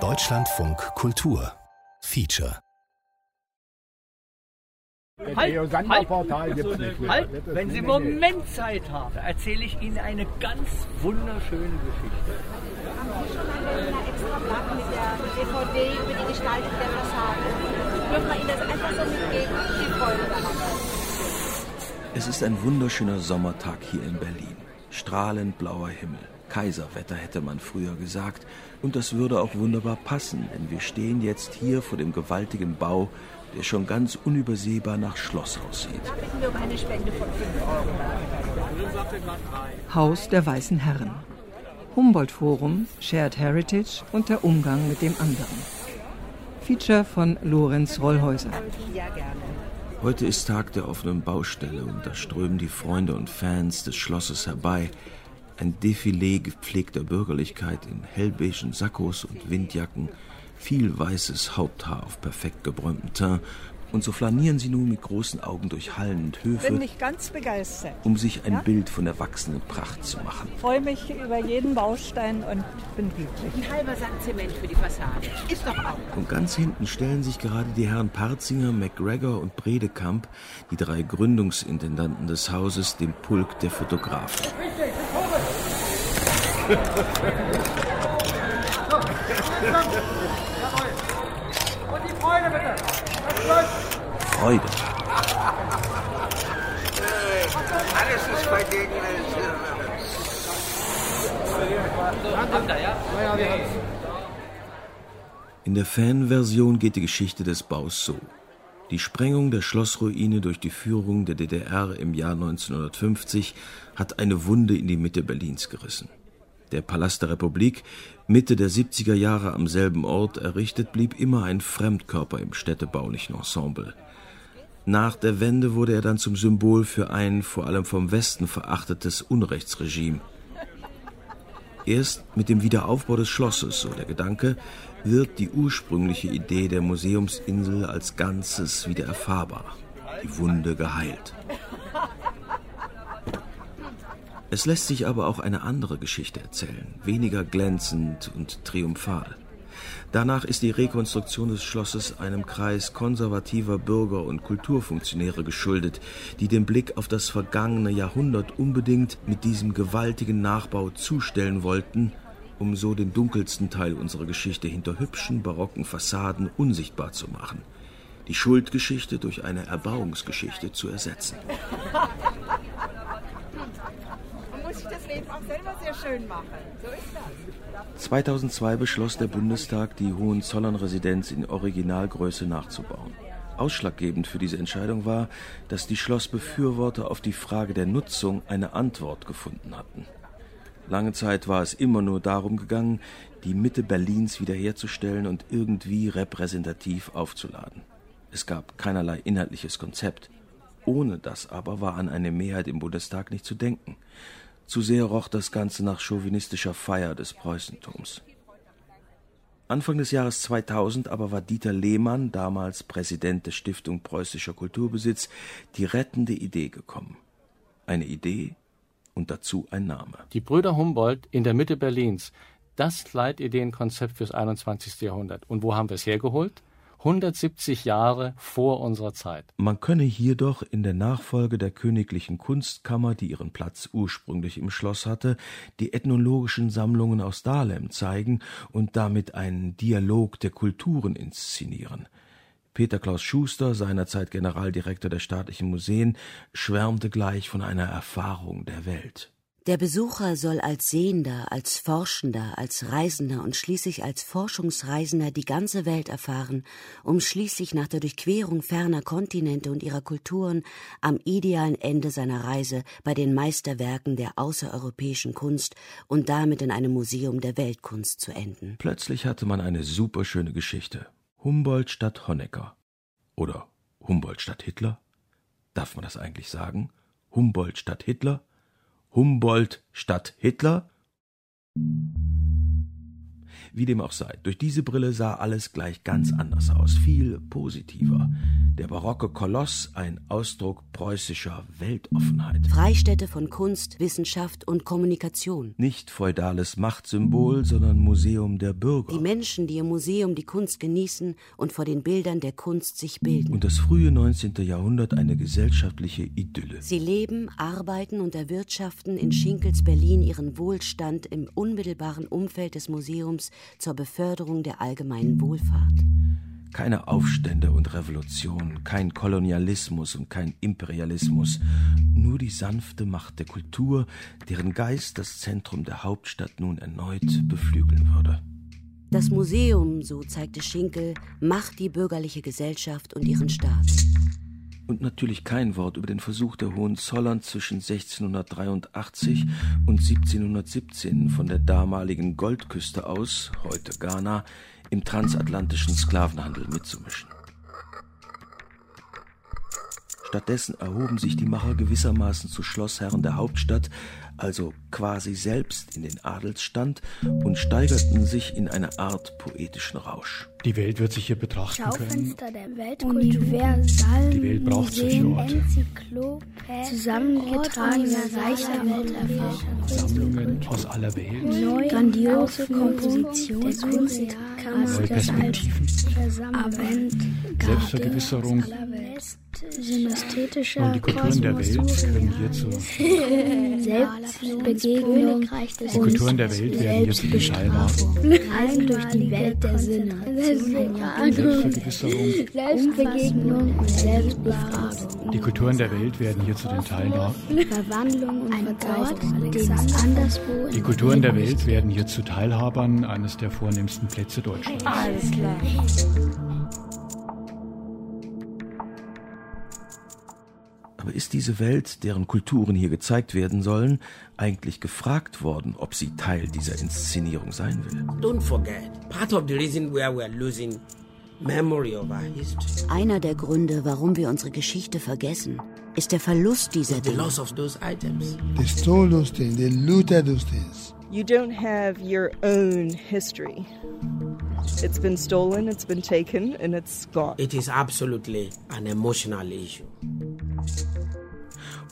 Deutschlandfunk Kultur Feature Halt, halt, halt, wenn Sie einen Moment Zeit haben, erzähle ich Ihnen eine ganz wunderschöne Geschichte. Haben Sie schon einer extra Blatt mit der DVD über die Gestaltung der Fassade? Dürfen wir Ihnen das einfach so mitgeben? Die Freude daran. Es ist ein wunderschöner Sommertag hier in Berlin. Strahlend blauer Himmel. Kaiserwetter hätte man früher gesagt. Und das würde auch wunderbar passen, denn wir stehen jetzt hier vor dem gewaltigen Bau, der schon ganz unübersehbar nach Schloss aussieht. Da bitten wir um eine Spende von 5 Euro. Haus der Weißen Herren. Humboldt-Forum, Shared Heritage und der Umgang mit dem anderen. Feature von Lorenz Rollhäuser. Ja, gerne. Heute ist Tag der offenen Baustelle und da strömen die Freunde und Fans des Schlosses herbei. Ein Defilé gepflegter Bürgerlichkeit in hellbeigen Sakkos und Windjacken, viel weißes Haupthaar auf perfekt gebräumtem Teint und so flanieren sie nun mit großen Augen durch Hallen und Höfe, Bin ich ganz begeistert. um sich ein Ja? Bild von der wachsenden Pracht zu machen. Freue mich über jeden Baustein und bin glücklich. Ein halber Sack Zement für die Fassade. Ist doch auch. Und ganz hinten stellen sich gerade die Herren Parzinger, McGregor und Bredekamp, die drei Gründungsintendanten des Hauses, dem Pulk der Fotografen. Freude. Alles ist bei denen. In der Fanversion geht die Geschichte des Baus so. Die Sprengung der Schlossruine durch die Führung der DDR im Jahr 1950 hat eine Wunde in die Mitte Berlins gerissen. Der Palast der Republik, Mitte der 70er Jahre am selben Ort errichtet, blieb immer ein Fremdkörper im städtebaulichen Ensemble. Nach der Wende wurde er dann zum Symbol für ein vor allem vom Westen verachtetes Unrechtsregime. Erst mit dem Wiederaufbau des Schlosses, so der Gedanke, wird die ursprüngliche Idee der Museumsinsel als Ganzes wieder erfahrbar, die Wunde geheilt. Es lässt sich aber auch eine andere Geschichte erzählen, weniger glänzend und triumphal. Danach ist die Rekonstruktion des Schlosses einem Kreis konservativer Bürger und Kulturfunktionäre geschuldet, die den Blick auf das vergangene Jahrhundert unbedingt mit diesem gewaltigen Nachbau zustellen wollten, um so den dunkelsten Teil unserer Geschichte hinter hübschen barocken Fassaden unsichtbar zu machen, die Schuldgeschichte durch eine Erbauungsgeschichte zu ersetzen. Man muss sich das Leben auch selber sehr schön machen. So ist das. 2002 beschloss der Bundestag, die Hohenzollern-Residenz in Originalgröße nachzubauen. Ausschlaggebend für diese Entscheidung war, dass die Schlossbefürworter auf die Frage der Nutzung eine Antwort gefunden hatten. Lange Zeit war es immer nur darum gegangen, die Mitte Berlins wiederherzustellen und irgendwie repräsentativ aufzuladen. Es gab keinerlei inhaltliches Konzept. Ohne das aber war an eine Mehrheit im Bundestag nicht zu denken. Zu sehr roch das Ganze nach chauvinistischer Feier des Preußentums. Anfang des Jahres 2000 aber war Dieter Lehmann, damals Präsident der Stiftung Preußischer Kulturbesitz, die rettende Idee gekommen. Eine Idee und dazu ein Name. Die Brüder Humboldt in der Mitte Berlins, das Leitideenkonzept fürs 21. Jahrhundert. Und wo haben wir es hergeholt? 170 Jahre vor unserer Zeit. Man könne hier doch in der Nachfolge der königlichen Kunstkammer, die ihren Platz ursprünglich im Schloss hatte, die ethnologischen Sammlungen aus Dahlem zeigen und damit einen Dialog der Kulturen inszenieren. Peter Klaus Schuster, seinerzeit Generaldirektor der staatlichen Museen, schwärmte gleich von einer Erfahrung der Welt. Der Besucher soll als Sehender, als Forschender, als Reisender und schließlich als Forschungsreisender die ganze Welt erfahren, um schließlich nach der Durchquerung ferner Kontinente und ihrer Kulturen am idealen Ende seiner Reise bei den Meisterwerken der außereuropäischen Kunst und damit in einem Museum der Weltkunst zu enden. Plötzlich hatte man eine superschöne Geschichte. Humboldt statt Honecker. Oder Humboldt statt Hitler? Darf man das eigentlich sagen? Humboldt statt Hitler? Humboldt statt Hitler? Wie dem auch sei, durch diese Brille sah alles gleich ganz anders aus, viel positiver. Der barocke Koloss ein Ausdruck preußischer Weltoffenheit. Freistätte von Kunst, Wissenschaft und Kommunikation. Nicht feudales Machtsymbol, sondern Museum der Bürger. Die Menschen, die im Museum die Kunst genießen und vor den Bildern der Kunst sich bilden. Und das frühe 19. Jahrhundert eine gesellschaftliche Idylle. Sie leben, arbeiten und erwirtschaften in Schinkels Berlin ihren Wohlstand im unmittelbaren Umfeld des Museums zur Beförderung der allgemeinen Wohlfahrt. Keine Aufstände und Revolution, kein Kolonialismus und kein Imperialismus, nur die sanfte Macht der Kultur, deren Geist das Zentrum der Hauptstadt nun erneut beflügeln würde. Das Museum, so zeigte Schinkel, macht die bürgerliche Gesellschaft und ihren Staat. Und natürlich kein Wort über den Versuch der Hohenzollern zwischen 1683 und 1717 von der damaligen Goldküste aus, heute Ghana, im transatlantischen Sklavenhandel mitzumischen. Stattdessen erhoben sich die Macher gewissermaßen zu Schlossherren der Hauptstadt, also quasi selbst in den Adelsstand und steigerten sich in eine Art poetischen Rausch. Die Welt wird sich hier betrachten Schaufenster können. der Weltkultur. Die Welt braucht solche Orte. Zusammengetragener reicher Welterfahrung. Sammlungen aus aller Welt. Neue, grandiose Komposition der Kunst, Neue Perspektiven. Selbstvergewisserung. Synästhetischer Und die Kulturen der Welt können hierzu. Selbstbegegnung. Die Kulturen der Welt werden hierzu die Teilnahme. Reisen durch die Welt der Sinne. Selbstvergewisserung. Selbstbegegnung und Selbstbefragung. Die Kulturen der Welt werden hier zu den Teilnahmern. Verwandlung und Vergleichung, anderswo Die Kulturen der Welt werden hier zu Teilhabern eines der vornehmsten Plätze Deutschlands. Alles klar. Aber ist diese Welt, deren Kulturen hier gezeigt werden sollen, eigentlich gefragt worden, ob sie Teil dieser Inszenierung sein will? Don't forget, part of the reason why we are losing memory of our history Einer der Gründe, warum wir unsere Geschichte vergessen, ist der Verlust dieser is the Dinge. loss of those items. They stole those things, they looted those things. You don't have your own history. It's been stolen, it's been taken, and it's gone. It is absolutely an emotional issue.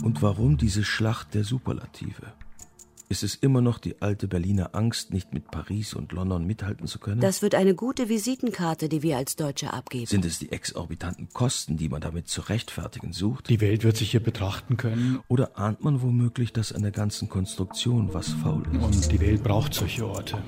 Und warum diese Schlacht der Superlative? Ist es immer noch die alte Berliner Angst, nicht mit Paris und London mithalten zu können? Das wird eine gute Visitenkarte, die wir als Deutsche abgeben. Sind es die exorbitanten Kosten, die man damit zu rechtfertigen sucht? Die Welt wird sich hier betrachten können. Oder ahnt man womöglich, dass an der ganzen Konstruktion was faul ist? Und die Welt braucht solche Orte.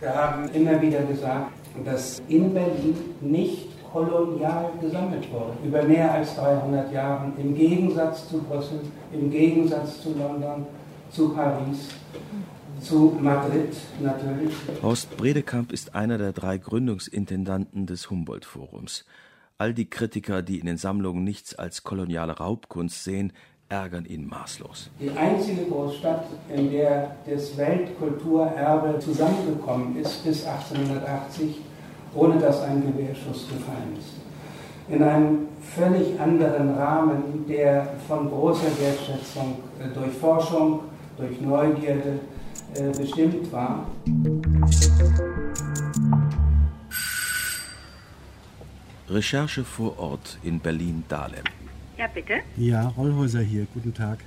Wir haben immer wieder gesagt, dass in Berlin nicht kolonial gesammelt wurde, über mehr als 300 Jahre, im Gegensatz zu Brüssel, im Gegensatz zu London, zu Paris, zu Madrid natürlich. Horst Bredekamp ist einer der drei Gründungsintendanten des Humboldt-Forums. All die Kritiker, die in den Sammlungen nichts als koloniale Raubkunst sehen, ärgern ihn maßlos. Die einzige Großstadt, in der das Weltkulturerbe zusammengekommen ist bis 1880, ohne dass ein Gewehrschuss gefallen ist. In einem völlig anderen Rahmen, der von großer Wertschätzung äh, durch Forschung, durch Neugierde äh, bestimmt war. Recherche vor Ort in Berlin-Dahlem. Ja, bitte? Ja, Rollhäuser hier. Guten Tag.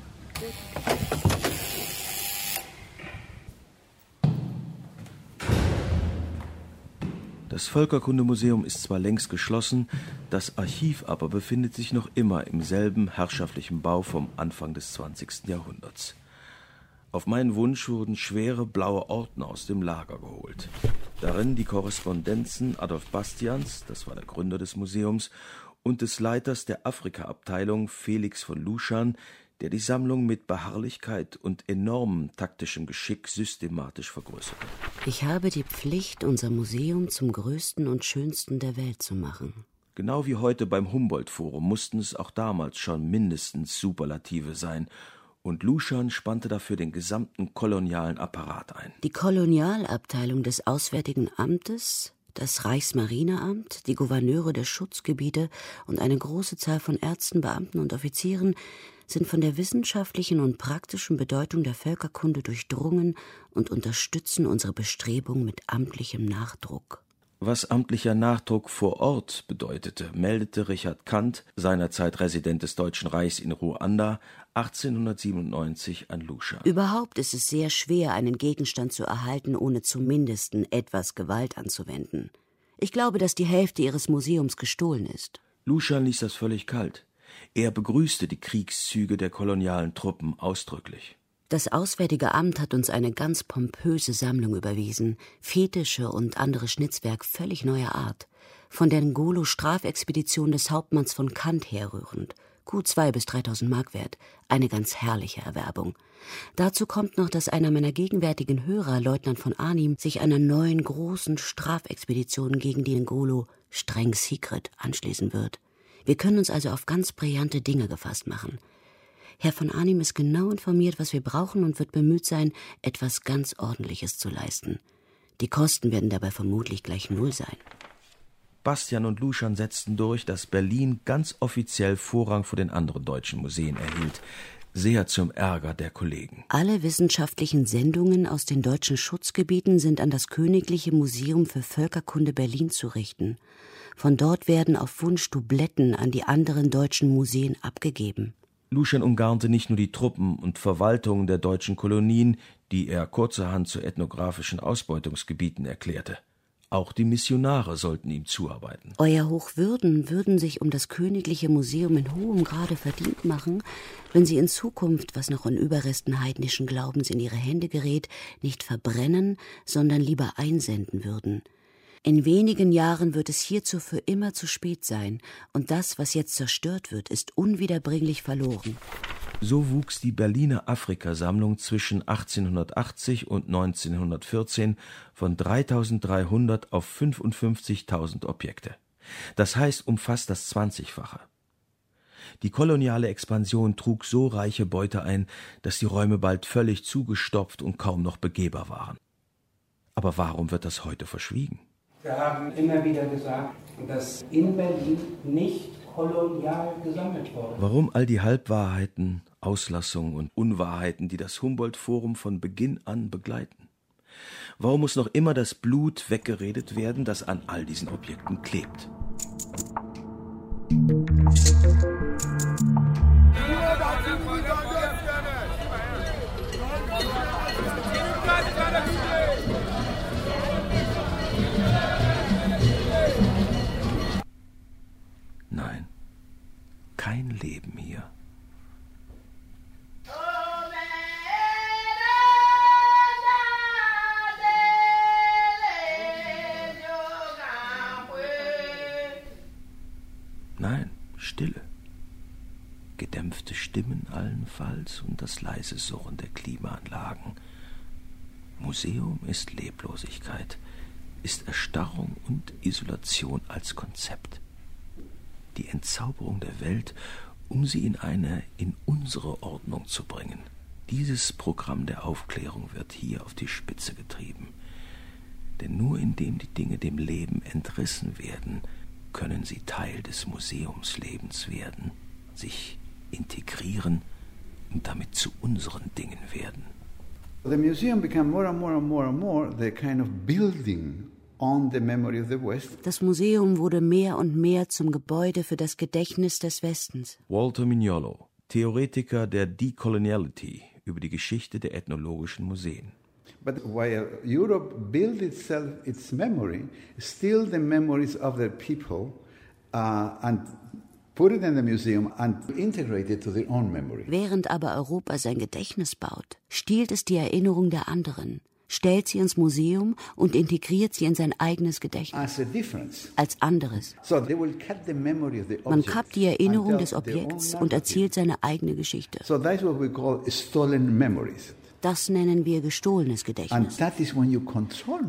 Das Völkerkundemuseum ist zwar längst geschlossen, das Archiv aber befindet sich noch immer im selben herrschaftlichen Bau vom Anfang des 20. Jahrhunderts. Auf meinen Wunsch wurden schwere blaue Ordner aus dem Lager geholt. Darin die Korrespondenzen Adolf Bastians, das war der Gründer des Museums, und des Leiters der Afrika-Abteilung Felix von Luschan, der die Sammlung mit Beharrlichkeit und enormem taktischem Geschick systematisch vergrößerte. Ich habe die Pflicht, unser Museum zum größten und schönsten der Welt zu machen. Genau wie heute beim Humboldt-Forum mussten es auch damals schon mindestens Superlative sein, und Luschan spannte dafür den gesamten kolonialen Apparat ein. Die Kolonialabteilung des Auswärtigen Amtes, Das Reichsmarineamt, die Gouverneure der Schutzgebiete und eine große Zahl von Ärzten, Beamten und Offizieren sind von der wissenschaftlichen und praktischen Bedeutung der Völkerkunde durchdrungen und unterstützen unsere Bestrebungen mit amtlichem Nachdruck. Was amtlicher Nachdruck vor Ort bedeutete, meldete Richard Kant, seinerzeit Resident des Deutschen Reichs in Ruanda, 1897 an Lucia. Überhaupt ist es sehr schwer, einen Gegenstand zu erhalten, ohne zumindest etwas Gewalt anzuwenden. Ich glaube, dass die Hälfte ihres Museums gestohlen ist. Lucian ließ das völlig kalt. Er begrüßte die Kriegszüge der kolonialen Truppen ausdrücklich. Das Auswärtige Amt hat uns eine ganz pompöse Sammlung überwiesen, Fetische und andere Schnitzwerk völlig neuer Art, von der Ngolo-Strafexpedition des Hauptmanns von Kant herrührend, gut zwei bis dreitausend Mark wert, eine ganz herrliche Erwerbung. Dazu kommt noch, dass einer meiner gegenwärtigen Hörer, Leutnant von Arnim, sich einer neuen großen Strafexpedition gegen die Ngolo, streng secret, anschließen wird. Wir können uns also auf ganz brillante Dinge gefasst machen – Herr von Arnim ist genau informiert, was wir brauchen und wird bemüht sein, etwas ganz Ordentliches zu leisten. Die Kosten werden dabei vermutlich gleich null sein. Bastian und Luschan setzten durch, dass Berlin ganz offiziell Vorrang vor den anderen deutschen Museen erhielt, sehr zum Ärger der Kollegen. Alle wissenschaftlichen Sendungen aus den deutschen Schutzgebieten sind an das Königliche Museum für Völkerkunde Berlin zu richten. Von dort werden auf Wunsch Dubletten an die anderen deutschen Museen abgegeben. Lucian umgarnte nicht nur die Truppen und Verwaltungen der deutschen Kolonien, die er kurzerhand zu ethnografischen Ausbeutungsgebieten erklärte. Auch die Missionare sollten ihm zuarbeiten. Euer Hochwürden würden sich um das Königliche Museum in hohem Grade verdient machen, wenn sie in Zukunft, was noch an Überresten heidnischen Glaubens in ihre Hände gerät, nicht verbrennen, sondern lieber einsenden würden. In wenigen Jahren wird es hierzu für immer zu spät sein, und das, was jetzt zerstört wird, ist unwiederbringlich verloren. So wuchs die Berliner Afrikasammlung zwischen 1880 und 1914 von 3300 auf 55.000 Objekte. Das heißt um fast das Zwanzigfache. Die koloniale Expansion trug so reiche Beute ein, dass die Räume bald völlig zugestopft und kaum noch begehbar waren. Aber warum wird das heute verschwiegen? Wir haben immer wieder gesagt, dass in Berlin nicht kolonial gesammelt wurde. Warum all die Halbwahrheiten, Auslassungen und Unwahrheiten, die das Humboldt-Forum von Beginn an begleiten? Warum muss noch immer das Blut weggeredet werden, das an all diesen Objekten klebt? Nein, kein Leben hier. Nein, Stille. Gedämpfte Stimmen allenfalls und das leise Surren der Klimaanlagen. Museum ist Leblosigkeit, ist Erstarrung und Isolation als Konzept die Entzauberung der Welt, um sie in eine, in unsere Ordnung zu bringen. Dieses Programm der Aufklärung wird hier auf die Spitze getrieben. Denn nur indem die Dinge dem Leben entrissen werden, können sie Teil des Museumslebens werden, sich integrieren und damit zu unseren Dingen werden. The museum became more and more and more and more the kind of building das Museum wurde mehr und mehr zum Gebäude für das Gedächtnis des Westens. Walter Mignolo, Theoretiker der Decoloniality über die Geschichte der ethnologischen Museen. But while Europe built itself its memory, still the memories of their people uh, and put it in the museum and integrate it to their own memory. Während aber Europa sein Gedächtnis baut, stiehlt es die Erinnerung der anderen stellt sie ins Museum und integriert sie in sein eigenes Gedächtnis als anderes. Man kappt die Erinnerung des Objekts und erzählt seine eigene Geschichte. Das nennen wir gestohlenes Gedächtnis.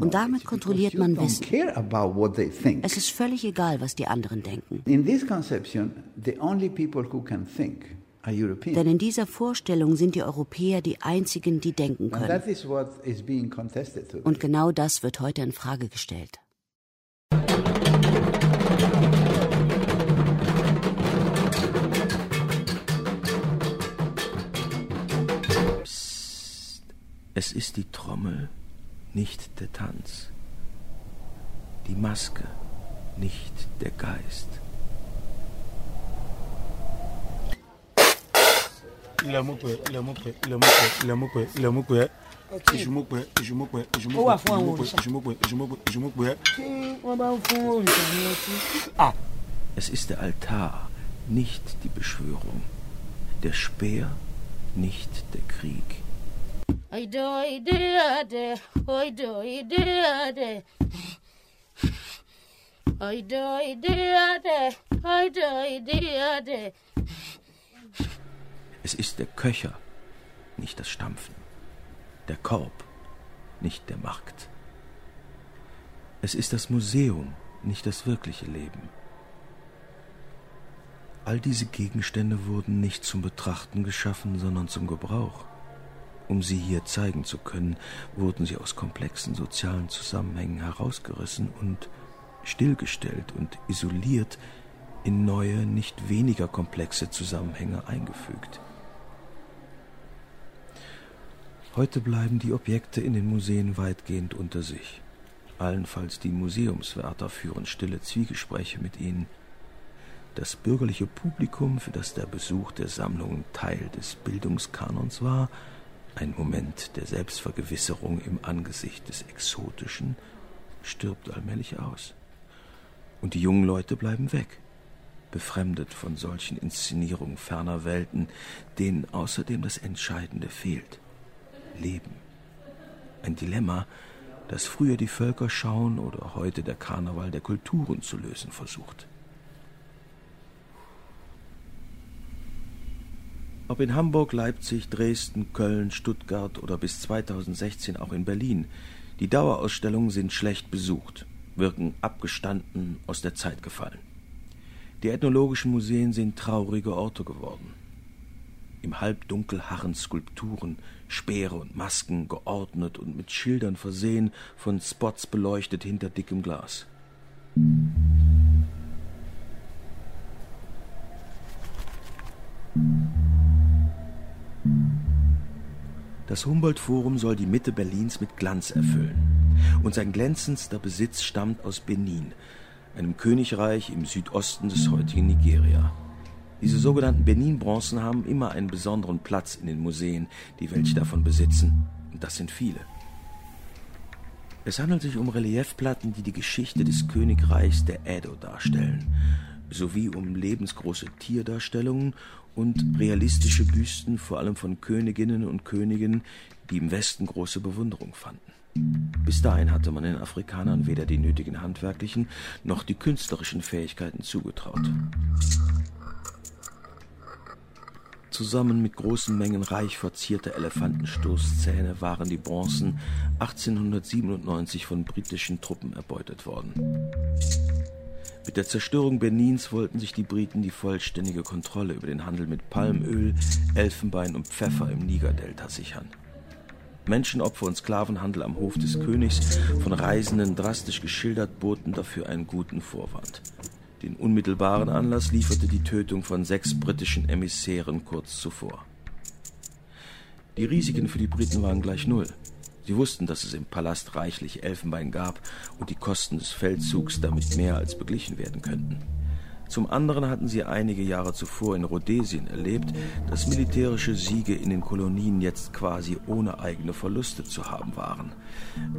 Und damit kontrolliert man Wissen. Es ist völlig egal, was die anderen denken. In this conception, the only people who can think denn in dieser Vorstellung sind die Europäer die einzigen, die denken können. Und genau das wird heute in Frage gestellt. Psst, es ist die Trommel, nicht der Tanz. Die Maske, nicht der Geist. Es ist der Altar, nicht die Beschwörung. Der Speer, nicht der Krieg. Es ist der Köcher, nicht das Stampfen. Der Korb, nicht der Markt. Es ist das Museum, nicht das wirkliche Leben. All diese Gegenstände wurden nicht zum Betrachten geschaffen, sondern zum Gebrauch. Um sie hier zeigen zu können, wurden sie aus komplexen sozialen Zusammenhängen herausgerissen und stillgestellt und isoliert in neue, nicht weniger komplexe Zusammenhänge eingefügt. Heute bleiben die Objekte in den Museen weitgehend unter sich. Allenfalls die Museumswärter führen stille Zwiegespräche mit ihnen. Das bürgerliche Publikum, für das der Besuch der Sammlungen Teil des Bildungskanons war, ein Moment der Selbstvergewisserung im Angesicht des Exotischen, stirbt allmählich aus. Und die jungen Leute bleiben weg, befremdet von solchen Inszenierungen ferner Welten, denen außerdem das Entscheidende fehlt. Leben. Ein Dilemma, das früher die Völker schauen oder heute der Karneval der Kulturen zu lösen versucht. Ob in Hamburg, Leipzig, Dresden, Köln, Stuttgart oder bis 2016 auch in Berlin, die Dauerausstellungen sind schlecht besucht, wirken abgestanden, aus der Zeit gefallen. Die ethnologischen Museen sind traurige Orte geworden. Im Halbdunkel harren Skulpturen, Speere und Masken, geordnet und mit Schildern versehen, von Spots beleuchtet hinter dickem Glas. Das Humboldt-Forum soll die Mitte Berlins mit Glanz erfüllen. Und sein glänzendster Besitz stammt aus Benin, einem Königreich im Südosten des heutigen Nigeria. Diese sogenannten Benin-Bronzen haben immer einen besonderen Platz in den Museen, die welche davon besitzen. Und das sind viele. Es handelt sich um Reliefplatten, die die Geschichte des Königreichs der Edo darstellen, sowie um lebensgroße Tierdarstellungen und realistische Büsten, vor allem von Königinnen und Königen, die im Westen große Bewunderung fanden. Bis dahin hatte man den Afrikanern weder die nötigen handwerklichen noch die künstlerischen Fähigkeiten zugetraut. Zusammen mit großen Mengen reich verzierter Elefantenstoßzähne waren die Bronzen 1897 von britischen Truppen erbeutet worden. Mit der Zerstörung Benins wollten sich die Briten die vollständige Kontrolle über den Handel mit Palmöl, Elfenbein und Pfeffer im Nigerdelta sichern. Menschenopfer und Sklavenhandel am Hof des Königs, von Reisenden drastisch geschildert, boten dafür einen guten Vorwand. Den unmittelbaren Anlass lieferte die Tötung von sechs britischen Emissären kurz zuvor. Die Risiken für die Briten waren gleich null. Sie wussten, dass es im Palast reichlich Elfenbein gab und die Kosten des Feldzugs damit mehr als beglichen werden könnten. Zum anderen hatten sie einige Jahre zuvor in Rhodesien erlebt, dass militärische Siege in den Kolonien jetzt quasi ohne eigene Verluste zu haben waren.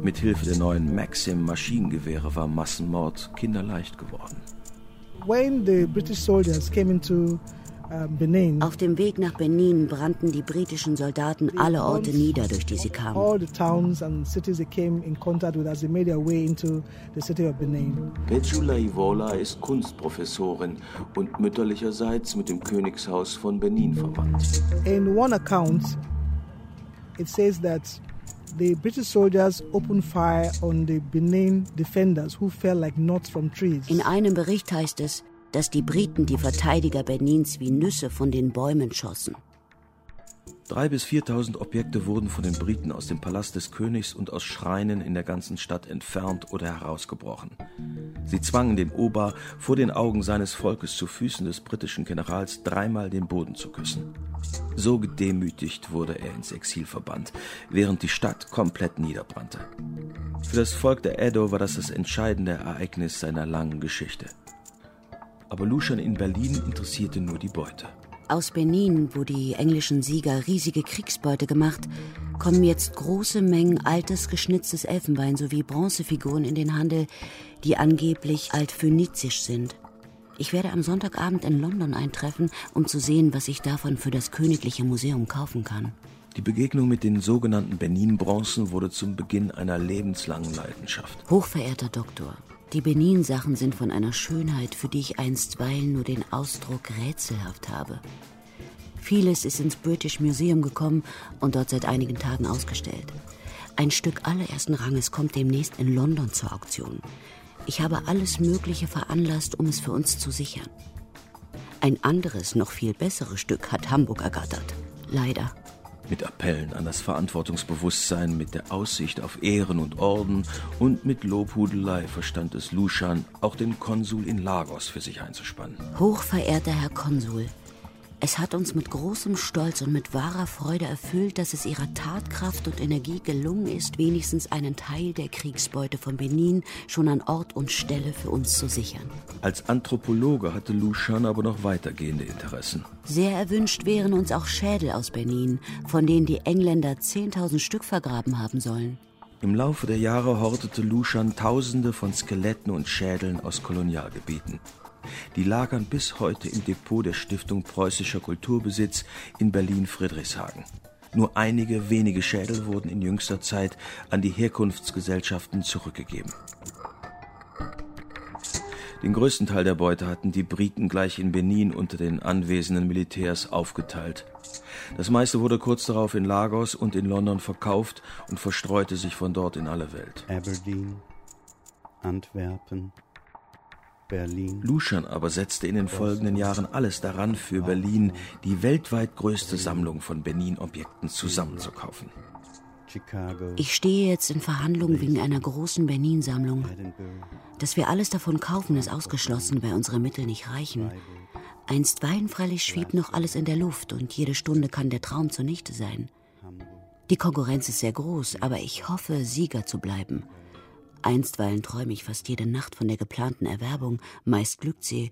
Mithilfe der neuen Maxim-Maschinengewehre war Massenmord kinderleicht geworden. Auf dem Weg nach Benin brannten die britischen Soldaten alle Orte nieder, durch die sie kamen. Pejula Ivola ist Kunstprofessorin und mütterlicherseits mit dem Königshaus von Benin verwandt. In one account, it says that the British soldiers opened fire on the Benin defenders who fell like nuts from trees. In einem Bericht heißt es, dass die Briten die Verteidiger Benins wie Nüsse von den Bäumen schossen. Drei bis 4.000 Objekte wurden von den Briten aus dem Palast des Königs und aus Schreinen in der ganzen Stadt entfernt oder herausgebrochen. Sie zwangen den Ober vor den Augen seines Volkes zu Füßen des britischen Generals dreimal den Boden zu küssen. So gedemütigt wurde er ins Exil verbannt, während die Stadt komplett niederbrannte. Für das Volk der Edo war das das entscheidende Ereignis seiner langen Geschichte. Aber Lucian in Berlin interessierte nur die Beute. Aus Benin, wo die englischen Sieger riesige Kriegsbeute gemacht, kommen jetzt große Mengen altes geschnitztes Elfenbein sowie Bronzefiguren in den Handel, die angeblich altphönizisch sind. Ich werde am Sonntagabend in London eintreffen, um zu sehen, was ich davon für das Königliche Museum kaufen kann. Die Begegnung mit den sogenannten Benin-Bronzen wurde zum Beginn einer lebenslangen Leidenschaft. Hochverehrter Doktor, die Benin-Sachen sind von einer Schönheit, für die ich einstweilen nur den Ausdruck rätselhaft habe. Vieles ist ins British Museum gekommen und dort seit einigen Tagen ausgestellt. Ein Stück allerersten Ranges kommt demnächst in London zur Auktion. Ich habe alles Mögliche veranlasst, um es für uns zu sichern. Ein anderes, noch viel besseres Stück hat Hamburg ergattert. Leider mit Appellen an das Verantwortungsbewusstsein, mit der Aussicht auf Ehren und Orden und mit Lobhudelei verstand es Lushan, auch den Konsul in Lagos für sich einzuspannen. Hochverehrter Herr Konsul, es hat uns mit großem Stolz und mit wahrer Freude erfüllt, dass es ihrer Tatkraft und Energie gelungen ist, wenigstens einen Teil der Kriegsbeute von Benin schon an Ort und Stelle für uns zu sichern. Als Anthropologe hatte Lushan aber noch weitergehende Interessen. Sehr erwünscht wären uns auch Schädel aus Benin, von denen die Engländer 10.000 Stück vergraben haben sollen. Im Laufe der Jahre hortete Lushan Tausende von Skeletten und Schädeln aus Kolonialgebieten. Die lagern bis heute im Depot der Stiftung Preußischer Kulturbesitz in Berlin-Friedrichshagen. Nur einige wenige Schädel wurden in jüngster Zeit an die Herkunftsgesellschaften zurückgegeben. Den größten Teil der Beute hatten die Briten gleich in Benin unter den anwesenden Militärs aufgeteilt. Das meiste wurde kurz darauf in Lagos und in London verkauft und verstreute sich von dort in alle Welt. Aberdeen, Antwerpen, Berlin. Luschan aber setzte in den folgenden Jahren alles daran, für Berlin die weltweit größte Sammlung von Benin-Objekten zusammenzukaufen. Ich stehe jetzt in Verhandlungen wegen einer großen Benin-Sammlung. Dass wir alles davon kaufen, ist ausgeschlossen, weil unsere Mittel nicht reichen. Einstweilen freilich schwebt noch alles in der Luft und jede Stunde kann der Traum zunichte sein. Die Konkurrenz ist sehr groß, aber ich hoffe, Sieger zu bleiben. Einstweilen träume ich fast jede Nacht von der geplanten Erwerbung, meist glückt sie.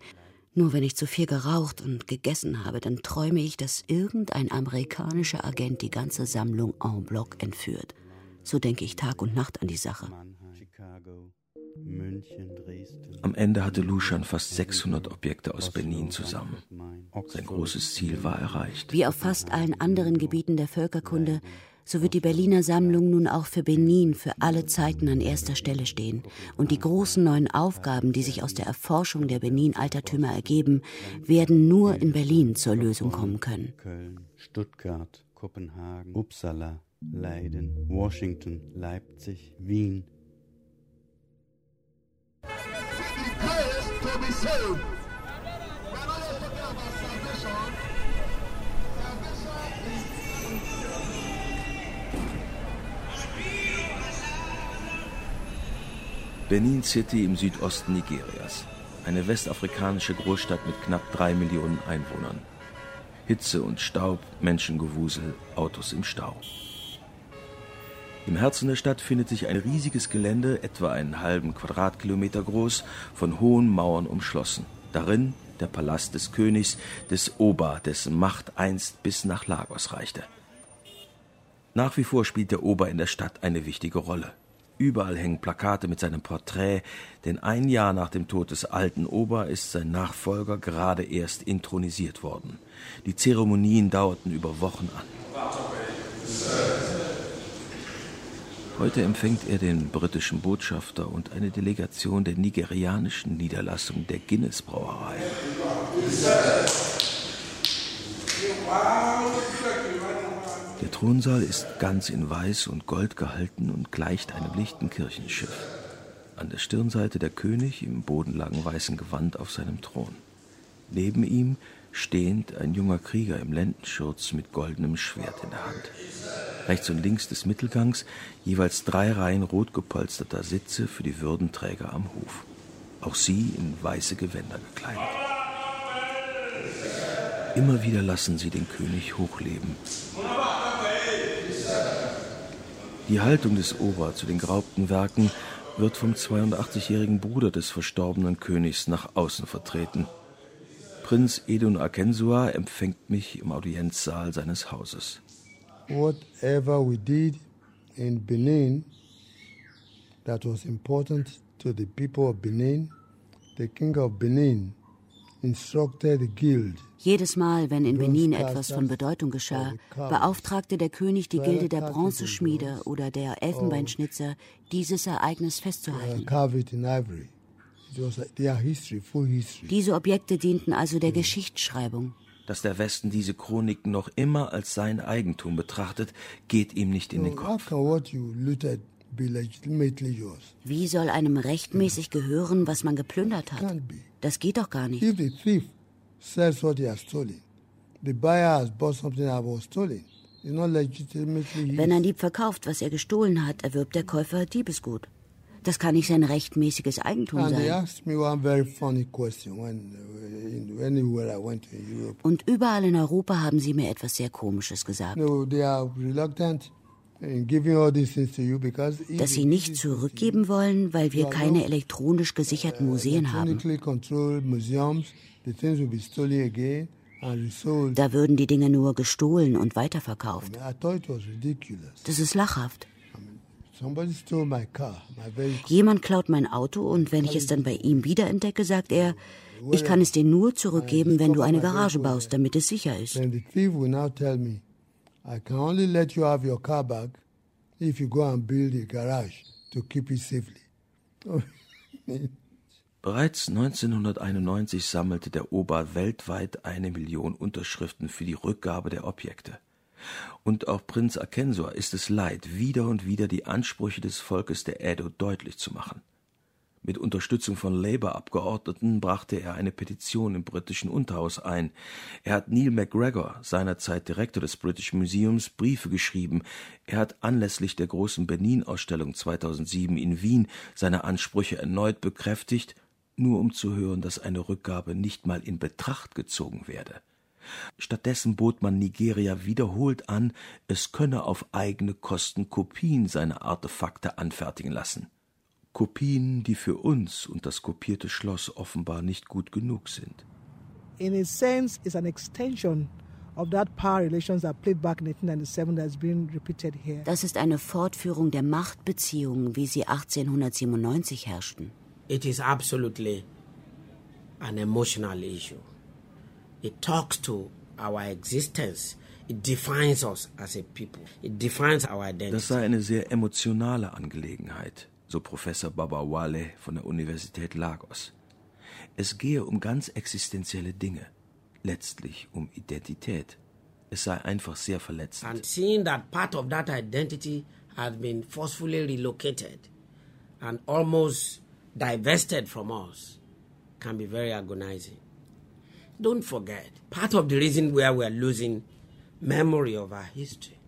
Nur wenn ich zu viel geraucht und gegessen habe, dann träume ich, dass irgendein amerikanischer Agent die ganze Sammlung en bloc entführt. So denke ich Tag und Nacht an die Sache. Am Ende hatte Lushan fast 600 Objekte aus Benin zusammen. Sein großes Ziel war erreicht. Wie auf fast allen anderen Gebieten der Völkerkunde so wird die Berliner Sammlung nun auch für Benin für alle Zeiten an erster Stelle stehen. Und die großen neuen Aufgaben, die sich aus der Erforschung der Benin-Altertümer ergeben, werden nur in Berlin zur Lösung kommen können. Köln, Stuttgart, Kopenhagen, Uppsala, Leiden, Washington, Leipzig, Wien. Benin City im Südosten Nigerias. Eine westafrikanische Großstadt mit knapp drei Millionen Einwohnern. Hitze und Staub, Menschengewusel, Autos im Stau. Im Herzen der Stadt findet sich ein riesiges Gelände, etwa einen halben Quadratkilometer groß, von hohen Mauern umschlossen. Darin der Palast des Königs, des Oba, dessen Macht einst bis nach Lagos reichte. Nach wie vor spielt der Ober in der Stadt eine wichtige Rolle. Überall hängen Plakate mit seinem Porträt, denn ein Jahr nach dem Tod des alten Ober ist sein Nachfolger gerade erst intronisiert worden. Die Zeremonien dauerten über Wochen an. Heute empfängt er den britischen Botschafter und eine Delegation der nigerianischen Niederlassung der Guinness Brauerei. Der Thronsaal ist ganz in Weiß und Gold gehalten und gleicht einem lichten Kirchenschiff. An der Stirnseite der König im bodenlangen weißen Gewand auf seinem Thron. Neben ihm stehend ein junger Krieger im Lendenschurz mit goldenem Schwert in der Hand. Rechts und links des Mittelgangs jeweils drei Reihen rot gepolsterter Sitze für die Würdenträger am Hof. Auch sie in weiße Gewänder gekleidet. Immer wieder lassen sie den König hochleben. Die Haltung des Ober zu den geraubten Werken wird vom 82-jährigen Bruder des verstorbenen Königs nach außen vertreten. Prinz Edun Akensua empfängt mich im Audienzsaal seines Hauses. Whatever we did in Benin that was important to the people of Benin, the king of Benin jedes Mal, wenn in Benin etwas von Bedeutung geschah, beauftragte der König die Gilde der Bronzeschmiede oder der Elfenbeinschnitzer, dieses Ereignis festzuhalten. Diese Objekte dienten also der Geschichtsschreibung. Dass der Westen diese Chroniken noch immer als sein Eigentum betrachtet, geht ihm nicht in den Kopf. Wie soll einem rechtmäßig gehören, was man geplündert hat? Das geht doch gar nicht sells what he has stolen. The buyer has bought something that was stolen. Wenn ein Dieb verkauft, was er gestohlen hat, erwirbt der Käufer Diebesgut. Das kann nicht sein rechtmäßiges Eigentum sein. Und überall in Europa haben sie mir etwas sehr Komisches gesagt. Dass sie nicht zurückgeben wollen, weil wir keine elektronisch gesicherten Museen haben. Da würden die Dinge nur gestohlen und weiterverkauft. Das ist lachhaft. Jemand klaut mein Auto und wenn ich es dann bei ihm wiederentdecke, sagt er, ich kann es dir nur zurückgeben, wenn du eine Garage baust, damit es sicher ist. I can only let you have your car back if you go and build a garage to keep it safely. Bereits 1991 sammelte der Ober weltweit eine Million Unterschriften für die Rückgabe der Objekte. Und auch Prinz Akensor ist es leid, wieder und wieder die Ansprüche des Volkes der Edo deutlich zu machen. Mit Unterstützung von Labour-Abgeordneten brachte er eine Petition im britischen Unterhaus ein. Er hat Neil MacGregor, seinerzeit Direktor des British Museums, Briefe geschrieben. Er hat anlässlich der großen Benin-Ausstellung 2007 in Wien seine Ansprüche erneut bekräftigt nur um zu hören, dass eine Rückgabe nicht mal in Betracht gezogen werde. Stattdessen bot man Nigeria wiederholt an, es könne auf eigene Kosten Kopien seiner Artefakte anfertigen lassen. Kopien, die für uns und das kopierte Schloss offenbar nicht gut genug sind. In a sense, it's an extension das ist eine Fortführung der Machtbeziehungen, wie sie 1897 herrschten. it is absolutely an emotional issue. It talks to our existence. It defines us as a people. It defines our identity. Das sei eine sehr emotionale Angelegenheit, so Professor Baba Wale von der Universität Lagos. Es gehe um ganz existenzielle Dinge, letztlich um Identität. Es sei einfach sehr verletzend. And seeing that part of that identity has been forcefully relocated and almost divested from us can be very agonizing. Don't forget, part of the reason why we are losing memory of our history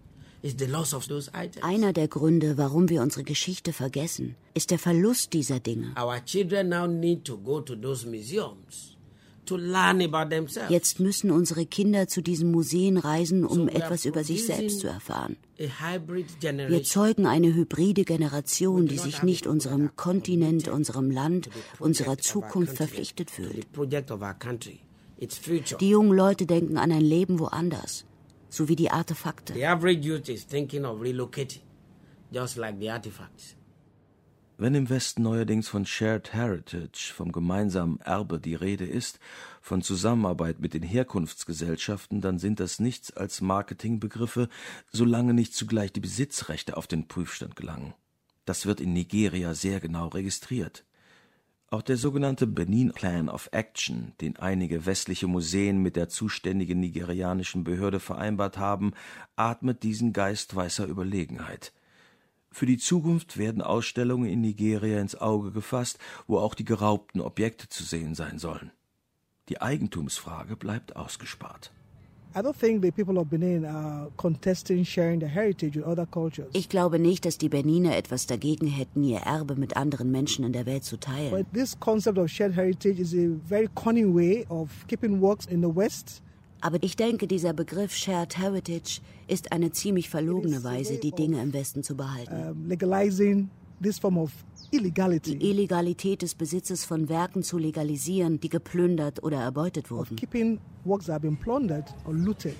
Einer der Gründe, warum wir unsere Geschichte vergessen, ist der Verlust dieser Dinge. Our children now need to go to those museums Jetzt müssen unsere Kinder zu diesen Museen reisen, um etwas über sich selbst zu erfahren. Wir zeugen eine hybride Generation, die sich nicht unserem Kontinent, unserem Land, unserer Zukunft verpflichtet fühlt. Die jungen Leute denken an ein Leben woanders, so wie die Artefakte. The average youth is thinking of relocating, just like the artifacts. Wenn im Westen neuerdings von Shared Heritage, vom gemeinsamen Erbe die Rede ist, von Zusammenarbeit mit den Herkunftsgesellschaften, dann sind das nichts als Marketingbegriffe, solange nicht zugleich die Besitzrechte auf den Prüfstand gelangen. Das wird in Nigeria sehr genau registriert. Auch der sogenannte Benin Plan of Action, den einige westliche Museen mit der zuständigen nigerianischen Behörde vereinbart haben, atmet diesen Geist weißer Überlegenheit – für die Zukunft werden Ausstellungen in Nigeria ins Auge gefasst, wo auch die geraubten Objekte zu sehen sein sollen. Die Eigentumsfrage bleibt ausgespart. Ich glaube nicht, dass die Beniner etwas dagegen hätten, ihr Erbe mit anderen Menschen in der Welt zu teilen. But this concept of shared heritage is a very cunning way of keeping works in the West. Aber ich denke, dieser Begriff Shared Heritage ist eine ziemlich verlogene Weise, die Dinge im Westen zu behalten. legalizing this form of illegality. Die Illegalität des Besitzes von Werken zu legalisieren, die geplündert oder erbeutet wurden. Keeping works that have been plundered or looted.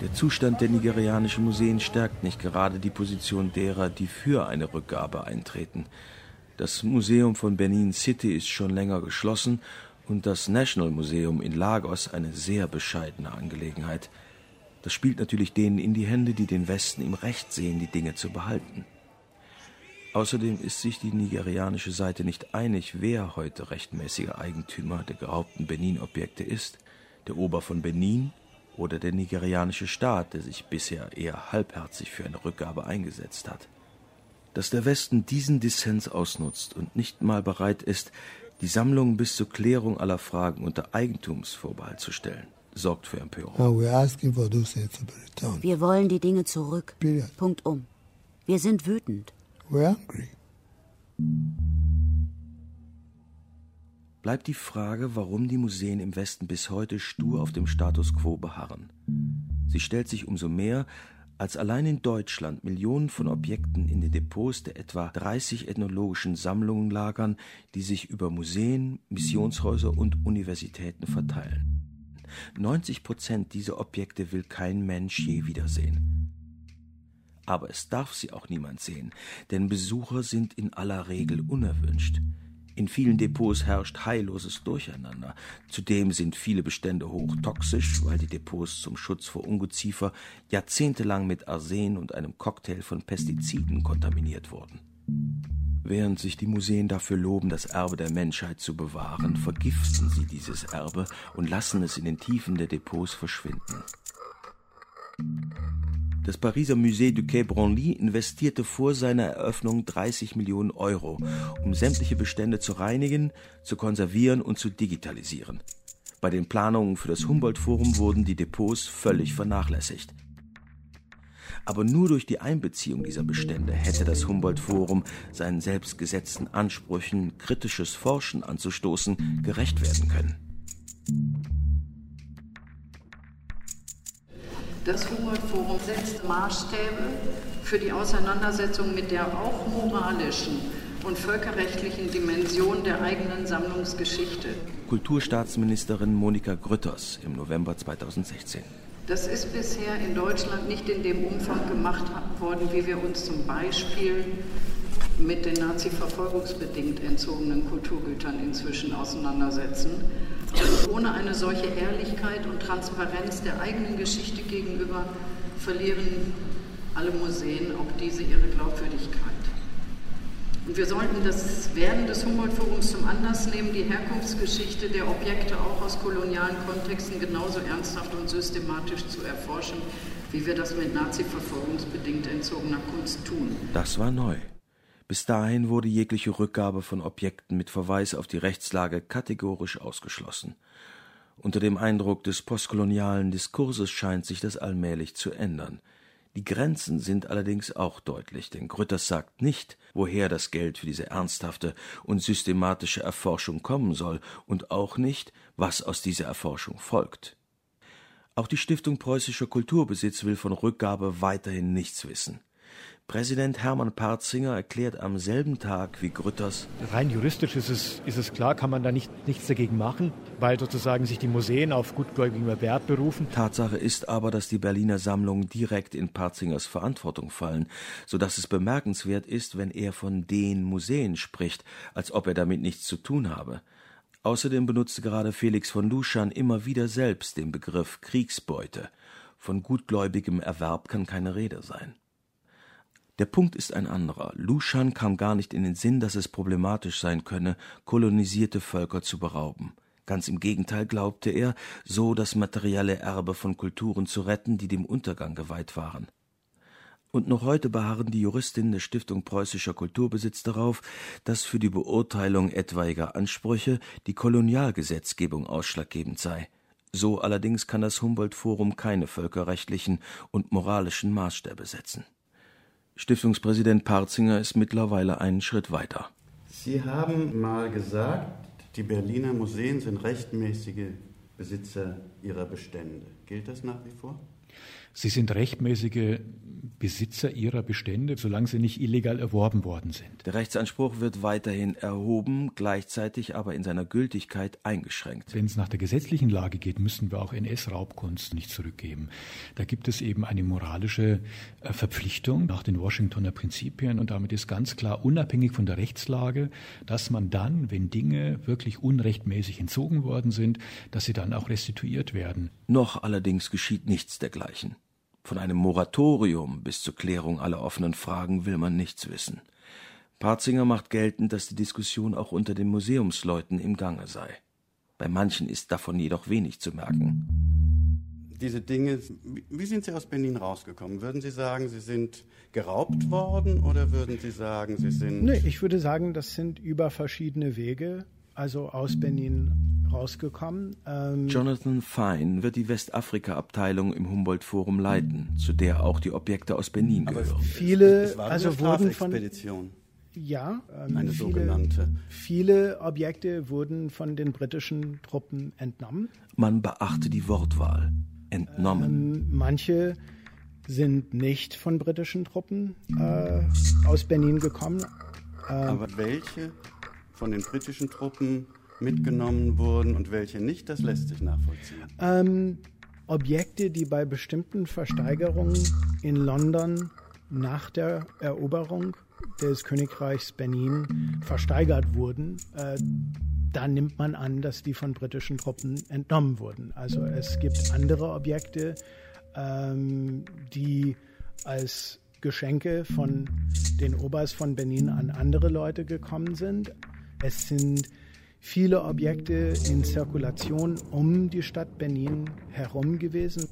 Der Zustand der nigerianischen Museen stärkt nicht gerade die Position derer, die für eine Rückgabe eintreten. Das Museum von Benin City ist schon länger geschlossen und das National Museum in Lagos eine sehr bescheidene Angelegenheit. Das spielt natürlich denen in die Hände, die den Westen im Recht sehen, die Dinge zu behalten. Außerdem ist sich die nigerianische Seite nicht einig, wer heute rechtmäßiger Eigentümer der geraubten Benin-Objekte ist, der Ober von Benin oder der nigerianische Staat, der sich bisher eher halbherzig für eine Rückgabe eingesetzt hat. Dass der Westen diesen Dissens ausnutzt und nicht mal bereit ist, die Sammlung bis zur Klärung aller Fragen unter Eigentumsvorbehalt zu stellen, sorgt für Empörung. Wir wollen die Dinge zurück. Punkt um. Wir sind wütend. Bleibt die Frage, warum die Museen im Westen bis heute stur auf dem Status quo beharren. Sie stellt sich umso mehr, als allein in Deutschland Millionen von Objekten in den Depots der etwa 30 ethnologischen Sammlungen lagern, die sich über Museen, Missionshäuser und Universitäten verteilen. 90 Prozent dieser Objekte will kein Mensch je wiedersehen. Aber es darf sie auch niemand sehen, denn Besucher sind in aller Regel unerwünscht. In vielen Depots herrscht heilloses Durcheinander. Zudem sind viele Bestände hochtoxisch, weil die Depots zum Schutz vor Ungeziefer jahrzehntelang mit Arsen und einem Cocktail von Pestiziden kontaminiert wurden. Während sich die Museen dafür loben, das Erbe der Menschheit zu bewahren, vergiften sie dieses Erbe und lassen es in den Tiefen der Depots verschwinden. Das Pariser Musée du Quai Branly investierte vor seiner Eröffnung 30 Millionen Euro, um sämtliche Bestände zu reinigen, zu konservieren und zu digitalisieren. Bei den Planungen für das Humboldt-Forum wurden die Depots völlig vernachlässigt. Aber nur durch die Einbeziehung dieser Bestände hätte das Humboldt-Forum seinen selbstgesetzten Ansprüchen, kritisches Forschen anzustoßen, gerecht werden können. Das Humboldt-Forum setzt Maßstäbe für die Auseinandersetzung mit der auch moralischen und völkerrechtlichen Dimension der eigenen Sammlungsgeschichte. Kulturstaatsministerin Monika Grütters im November 2016. Das ist bisher in Deutschland nicht in dem Umfang gemacht worden, wie wir uns zum Beispiel mit den Nazi-verfolgungsbedingt entzogenen Kulturgütern inzwischen auseinandersetzen. Ohne eine solche Ehrlichkeit und Transparenz der eigenen Geschichte gegenüber verlieren alle Museen auch diese ihre Glaubwürdigkeit. Und wir sollten das Werden des Humboldt-Forums zum Anlass nehmen, die Herkunftsgeschichte der Objekte auch aus kolonialen Kontexten genauso ernsthaft und systematisch zu erforschen, wie wir das mit Nazi-verfolgungsbedingt entzogener Kunst tun. Das war neu. Bis dahin wurde jegliche Rückgabe von Objekten mit Verweis auf die Rechtslage kategorisch ausgeschlossen. Unter dem Eindruck des postkolonialen Diskurses scheint sich das allmählich zu ändern. Die Grenzen sind allerdings auch deutlich, denn Grütters sagt nicht, woher das Geld für diese ernsthafte und systematische Erforschung kommen soll und auch nicht, was aus dieser Erforschung folgt. Auch die Stiftung Preußischer Kulturbesitz will von Rückgabe weiterhin nichts wissen. Präsident Hermann Parzinger erklärt am selben Tag wie Grütters. Rein juristisch ist es, ist es klar, kann man da nicht, nichts dagegen machen, weil sozusagen sich die Museen auf gutgläubigen Wert berufen. Tatsache ist aber, dass die Berliner Sammlungen direkt in Parzingers Verantwortung fallen, sodass es bemerkenswert ist, wenn er von den Museen spricht, als ob er damit nichts zu tun habe. Außerdem benutzte gerade Felix von Luschan immer wieder selbst den Begriff Kriegsbeute. Von gutgläubigem Erwerb kann keine Rede sein. Der Punkt ist ein anderer. Lushan kam gar nicht in den Sinn, dass es problematisch sein könne, kolonisierte Völker zu berauben. Ganz im Gegenteil glaubte er, so das materielle Erbe von Kulturen zu retten, die dem Untergang geweiht waren. Und noch heute beharren die Juristinnen der Stiftung Preußischer Kulturbesitz darauf, dass für die Beurteilung etwaiger Ansprüche die Kolonialgesetzgebung ausschlaggebend sei. So allerdings kann das Humboldt-Forum keine völkerrechtlichen und moralischen Maßstäbe setzen. Stiftungspräsident Parzinger ist mittlerweile einen Schritt weiter. Sie haben mal gesagt, die Berliner Museen sind rechtmäßige Besitzer ihrer Bestände. Gilt das nach wie vor? Sie sind rechtmäßige Besitzer ihrer Bestände, solange sie nicht illegal erworben worden sind. Der Rechtsanspruch wird weiterhin erhoben, gleichzeitig aber in seiner Gültigkeit eingeschränkt. Wenn es nach der gesetzlichen Lage geht, müssen wir auch NS-Raubkunst nicht zurückgeben. Da gibt es eben eine moralische äh, Verpflichtung nach den Washingtoner Prinzipien und damit ist ganz klar, unabhängig von der Rechtslage, dass man dann, wenn Dinge wirklich unrechtmäßig entzogen worden sind, dass sie dann auch restituiert werden. Noch allerdings geschieht nichts dergleichen. Von einem Moratorium bis zur Klärung aller offenen Fragen will man nichts wissen. Parzinger macht geltend, dass die Diskussion auch unter den Museumsleuten im Gange sei. Bei manchen ist davon jedoch wenig zu merken. Diese Dinge, wie sind Sie aus Benin rausgekommen? Würden Sie sagen, Sie sind geraubt worden oder würden Sie sagen, Sie sind. Nee, ich würde sagen, das sind über verschiedene Wege, also aus Benin rausgekommen. Ähm Jonathan Fine wird die Westafrika-Abteilung im Humboldt-Forum leiten, zu der auch die Objekte aus Benin Aber gehören. Viele, es war eine also wurden von Strafexpedition. ja, ähm, Eine viele, sogenannte. Viele Objekte wurden von den britischen Truppen entnommen. Man beachte die Wortwahl. Entnommen. Ähm, manche sind nicht von britischen Truppen äh, aus Benin gekommen. Ähm, Aber welche von den britischen Truppen mitgenommen wurden und welche nicht, das lässt sich nachvollziehen. Ähm, Objekte, die bei bestimmten Versteigerungen in London nach der Eroberung des Königreichs Benin versteigert wurden, äh, da nimmt man an, dass die von britischen Truppen entnommen wurden. Also es gibt andere Objekte, ähm, die als Geschenke von den Obers von Benin an andere Leute gekommen sind. Es sind viele Objekte in Zirkulation um die Stadt Benin herum gewesen.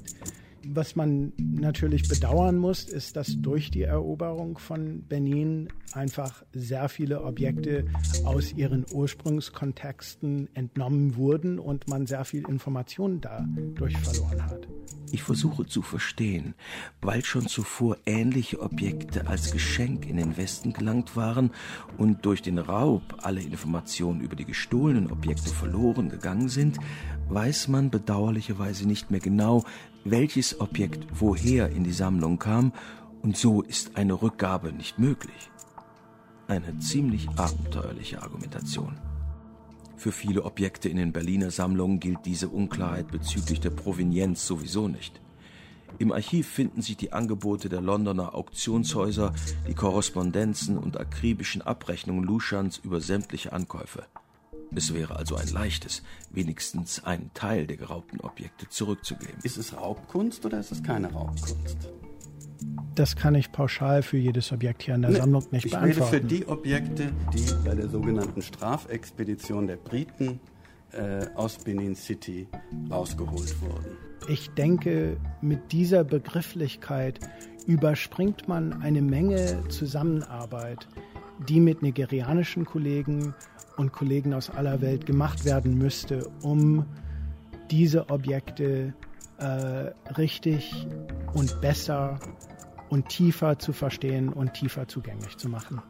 Was man natürlich bedauern muss, ist, dass durch die Eroberung von Benin einfach sehr viele Objekte aus ihren Ursprungskontexten entnommen wurden und man sehr viel Information dadurch verloren hat. Ich versuche zu verstehen, weil schon zuvor ähnliche Objekte als Geschenk in den Westen gelangt waren und durch den Raub alle Informationen über die gestohlenen Objekte verloren gegangen sind, weiß man bedauerlicherweise nicht mehr genau, welches Objekt woher in die Sammlung kam, und so ist eine Rückgabe nicht möglich. Eine ziemlich abenteuerliche Argumentation. Für viele Objekte in den Berliner Sammlungen gilt diese Unklarheit bezüglich der Provenienz sowieso nicht. Im Archiv finden sich die Angebote der Londoner Auktionshäuser, die Korrespondenzen und akribischen Abrechnungen Luschans über sämtliche Ankäufe. Es wäre also ein leichtes, wenigstens einen Teil der geraubten Objekte zurückzugeben. Ist es Raubkunst oder ist es keine Raubkunst? Das kann ich pauschal für jedes Objekt hier in der Nee, Sammlung nicht ich beantworten. rede für die Objekte, die bei der sogenannten Strafexpedition der Briten äh, aus Benin City rausgeholt wurden. Ich denke, mit dieser Begrifflichkeit überspringt man eine Menge Zusammenarbeit, die mit nigerianischen Kollegen und Kollegen aus aller Welt gemacht werden müsste, um diese Objekte äh, richtig und besser und tiefer zu verstehen und tiefer zugänglich zu machen.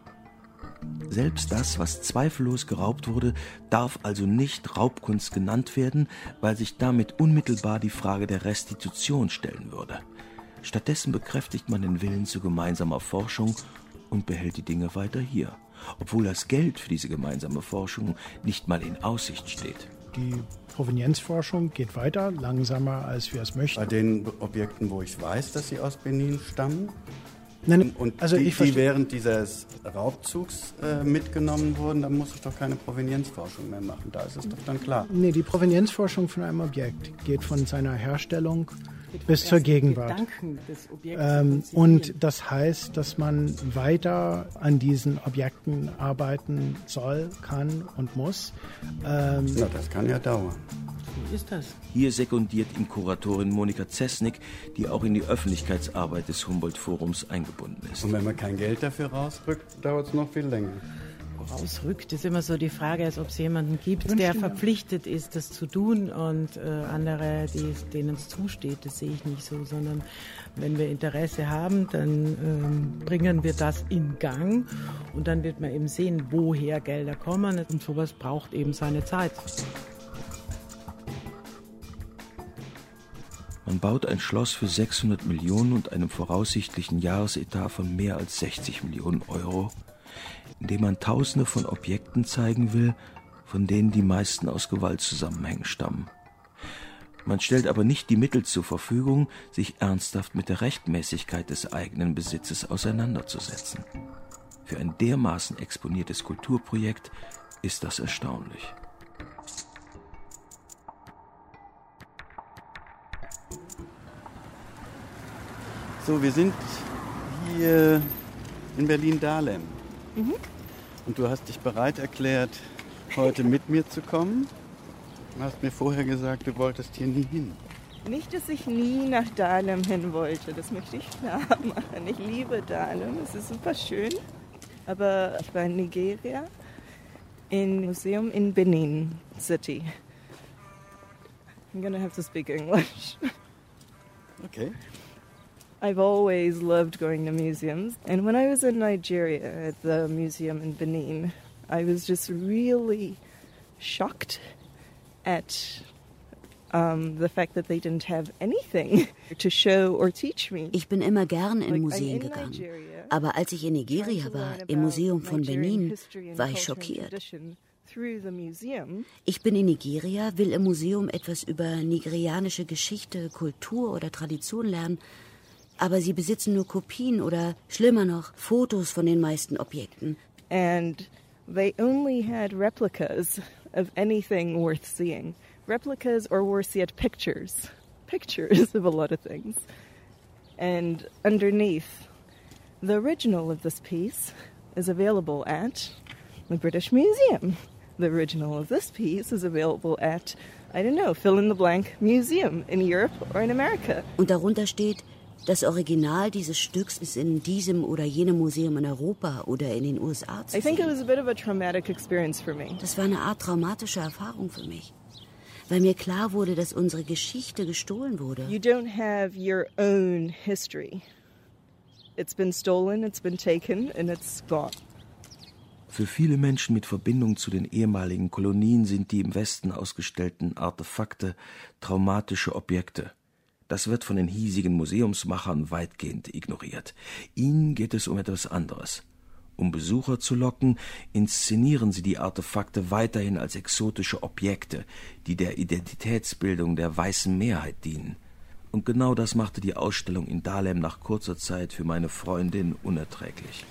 Selbst das, was zweifellos geraubt wurde, darf also nicht Raubkunst genannt werden, weil sich damit unmittelbar die Frage der Restitution stellen würde. Stattdessen bekräftigt man den Willen zu gemeinsamer Forschung und behält die Dinge weiter hier, obwohl das Geld für diese gemeinsame Forschung nicht mal in Aussicht steht. Die Provenienzforschung geht weiter, langsamer als wir es möchten. Bei den Objekten, wo ich weiß, dass sie aus Benin stammen. Nein, und also die, die während dieses Raubzugs äh, mitgenommen wurden, dann muss ich doch keine Provenienzforschung mehr machen. Da ist es doch dann klar. Nee, die Provenienzforschung von einem Objekt geht von seiner Herstellung bis zur Gegenwart. Ähm, und das heißt, dass man weiter an diesen Objekten arbeiten soll, kann und muss. Ähm, Na, das kann ja dauern. Wie ist das? Hier sekundiert ihm Kuratorin Monika Zesnik, die auch in die Öffentlichkeitsarbeit des Humboldt-Forums eingebunden ist. Und wenn man kein Geld dafür rausrückt, dauert es noch viel länger rausrückt, ist immer so die Frage, als ob es jemanden gibt, der verpflichtet ist, das zu tun und äh, andere, denen es zusteht. Das sehe ich nicht so, sondern wenn wir Interesse haben, dann ähm, bringen wir das in Gang und dann wird man eben sehen, woher Gelder kommen und sowas braucht eben seine Zeit. Man baut ein Schloss für 600 Millionen und einem voraussichtlichen Jahresetat von mehr als 60 Millionen Euro indem man Tausende von Objekten zeigen will, von denen die meisten aus Gewaltzusammenhängen stammen. Man stellt aber nicht die Mittel zur Verfügung, sich ernsthaft mit der Rechtmäßigkeit des eigenen Besitzes auseinanderzusetzen. Für ein dermaßen exponiertes Kulturprojekt ist das erstaunlich. So, wir sind hier in Berlin-Dahlem. Mhm. Und du hast dich bereit erklärt, heute mit mir zu kommen. Du hast mir vorher gesagt, du wolltest hier nie hin. Nicht, dass ich nie nach Dahlem hin wollte, das möchte ich klar machen. Ich liebe Dahlem, es ist super schön. Aber ich war in Nigeria, im Museum in Benin City. I'm gonna have to speak English. Okay. I've always loved going to museums. And when I was in Nigeria at the museum in Benin, I was just really shocked at um, the fact that they didn't have anything to show or teach me. Ich bin immer gern in Museen gegangen. Aber als ich in Nigeria war, im Museum von Benin, war ich schockiert. Ich bin in Nigeria, will im Museum etwas über nigerianische Geschichte, Kultur oder Tradition lernen aber sie besitzen nur Kopien oder schlimmer noch Fotos von den meisten Objekten. And they only had replicas of anything worth seeing. Replicas or worse yet pictures. Pictures of a lot of things. And underneath, the original of this piece is available at the British Museum. The original of this piece is available at, I don't know, fill in the blank museum in Europe or in America. Und darunter steht Das Original dieses Stücks ist in diesem oder jenem Museum in Europa oder in den USA zu sehen. Das war eine Art traumatische Erfahrung für mich, weil mir klar wurde, dass unsere Geschichte gestohlen wurde. You don't have your own history. It's been stolen, it's been taken and it's gone. Für viele Menschen mit Verbindung zu den ehemaligen Kolonien sind die im Westen ausgestellten Artefakte traumatische Objekte. Das wird von den hiesigen Museumsmachern weitgehend ignoriert. Ihnen geht es um etwas anderes. Um Besucher zu locken, inszenieren sie die Artefakte weiterhin als exotische Objekte, die der Identitätsbildung der weißen Mehrheit dienen. Und genau das machte die Ausstellung in Dahlem nach kurzer Zeit für meine Freundin unerträglich.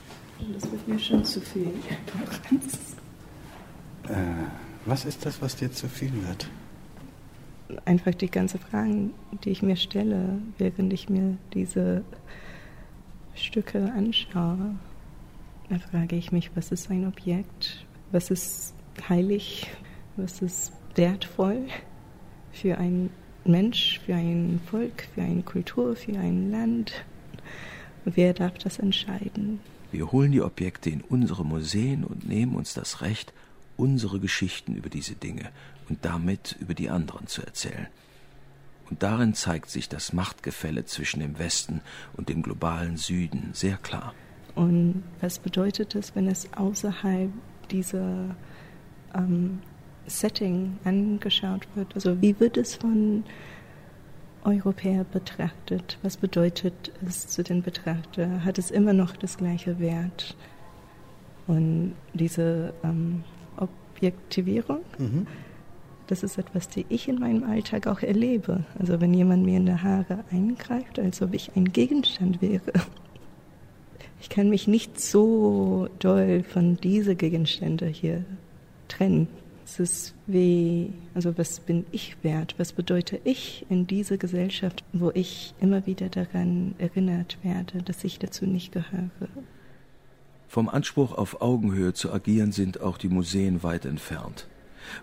Das wird mir schon zu viel. Äh, was ist das, was dir zu viel wird? Einfach die ganzen Fragen, die ich mir stelle, während ich mir diese Stücke anschaue. Da frage ich mich, was ist ein Objekt? Was ist heilig? Was ist wertvoll für einen Mensch, für ein Volk, für eine Kultur, für ein Land? Wer darf das entscheiden? Wir holen die Objekte in unsere Museen und nehmen uns das Recht, unsere Geschichten über diese Dinge und damit über die anderen zu erzählen. Und darin zeigt sich das Machtgefälle zwischen dem Westen und dem globalen Süden sehr klar. Und was bedeutet es, wenn es außerhalb dieser ähm, Setting angeschaut wird? Also wie wird es von Europäer betrachtet? Was bedeutet es zu den Betrachtern? Hat es immer noch das gleiche Wert? Und diese ähm, Objektivierung, mhm. Das ist etwas, die ich in meinem Alltag auch erlebe. Also wenn jemand mir in die Haare eingreift, als ob ich ein Gegenstand wäre. Ich kann mich nicht so doll von diesen Gegenständen hier trennen. Es ist wie, also was bin ich wert? Was bedeutet ich in dieser Gesellschaft, wo ich immer wieder daran erinnert werde, dass ich dazu nicht gehöre? Vom Anspruch auf Augenhöhe zu agieren sind auch die Museen weit entfernt.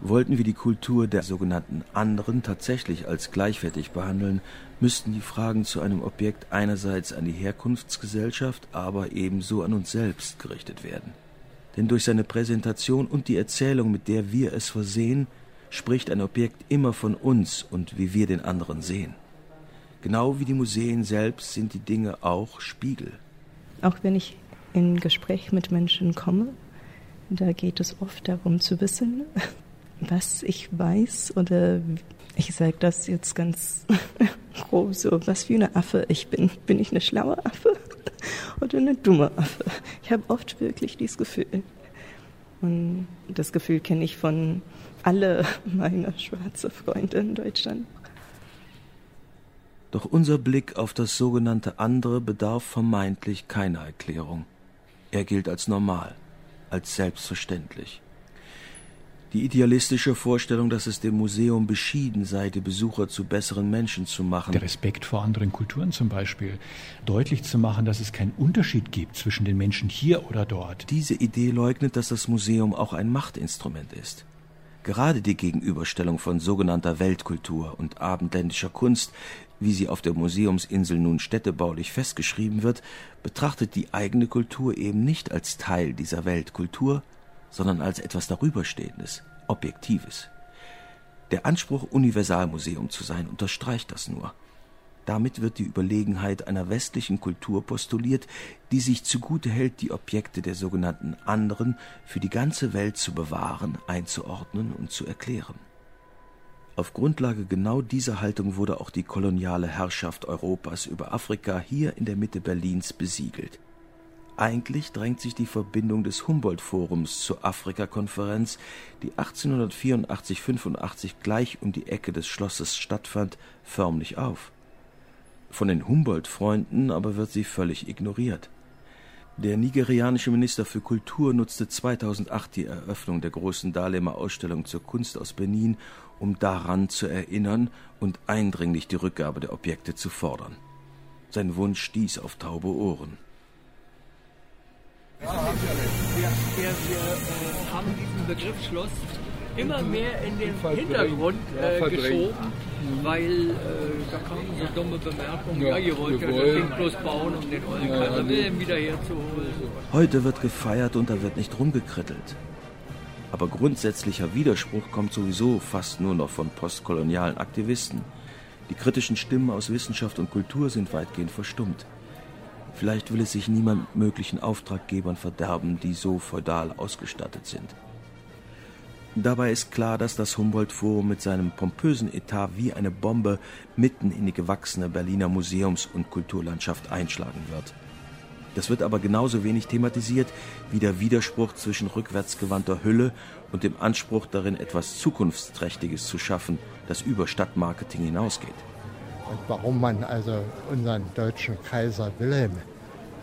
Wollten wir die Kultur der sogenannten anderen tatsächlich als gleichwertig behandeln, müssten die Fragen zu einem Objekt einerseits an die Herkunftsgesellschaft, aber ebenso an uns selbst gerichtet werden. Denn durch seine Präsentation und die Erzählung, mit der wir es versehen, spricht ein Objekt immer von uns und wie wir den anderen sehen. Genau wie die Museen selbst sind die Dinge auch Spiegel. Auch wenn ich in Gespräch mit Menschen komme, da geht es oft darum zu wissen, was ich weiß oder ich sage das jetzt ganz grob so, was für eine Affe ich bin. Bin ich eine schlaue Affe oder eine dumme Affe? Ich habe oft wirklich dieses Gefühl. Und das Gefühl kenne ich von alle meiner schwarzen Freunde in Deutschland. Doch unser Blick auf das sogenannte andere bedarf vermeintlich keiner Erklärung. Er gilt als normal, als selbstverständlich. Die idealistische Vorstellung, dass es dem Museum beschieden sei, die Besucher zu besseren Menschen zu machen. Der Respekt vor anderen Kulturen zum Beispiel. Deutlich zu machen, dass es keinen Unterschied gibt zwischen den Menschen hier oder dort. Diese Idee leugnet, dass das Museum auch ein Machtinstrument ist. Gerade die Gegenüberstellung von sogenannter Weltkultur und abendländischer Kunst, wie sie auf der Museumsinsel nun städtebaulich festgeschrieben wird, betrachtet die eigene Kultur eben nicht als Teil dieser Weltkultur, sondern als etwas Darüberstehendes, Objektives. Der Anspruch, Universalmuseum zu sein, unterstreicht das nur. Damit wird die Überlegenheit einer westlichen Kultur postuliert, die sich zugute hält, die Objekte der sogenannten anderen für die ganze Welt zu bewahren, einzuordnen und zu erklären. Auf Grundlage genau dieser Haltung wurde auch die koloniale Herrschaft Europas über Afrika hier in der Mitte Berlins besiegelt. Eigentlich drängt sich die Verbindung des Humboldt-Forums zur Afrikakonferenz, die 1884-85 gleich um die Ecke des Schlosses stattfand, förmlich auf. Von den Humboldt-Freunden aber wird sie völlig ignoriert. Der nigerianische Minister für Kultur nutzte 2008 die Eröffnung der großen Dahlemer Ausstellung zur Kunst aus Benin, um daran zu erinnern und eindringlich die Rückgabe der Objekte zu fordern. Sein Wunsch stieß auf taube Ohren. Wir, wir, wir äh, haben diesen Begriff Schloss immer mehr in den Hintergrund äh, geschoben, weil äh, da kamen so dumme Bemerkungen, ja, ihr wollt ja das Ding bloß bauen, um den ollen ja, Kaiser Wilhelm wieder herzuholen. Heute wird gefeiert und da wird nicht rumgekrittelt. Aber grundsätzlicher Widerspruch kommt sowieso fast nur noch von postkolonialen Aktivisten. Die kritischen Stimmen aus Wissenschaft und Kultur sind weitgehend verstummt. Vielleicht will es sich niemand möglichen Auftraggebern verderben, die so feudal ausgestattet sind. Dabei ist klar, dass das Humboldt-Forum mit seinem pompösen Etat wie eine Bombe mitten in die gewachsene Berliner Museums- und Kulturlandschaft einschlagen wird. Das wird aber genauso wenig thematisiert wie der Widerspruch zwischen rückwärtsgewandter Hülle und dem Anspruch darin, etwas Zukunftsträchtiges zu schaffen, das über Stadtmarketing hinausgeht und warum man also unseren deutschen Kaiser Wilhelm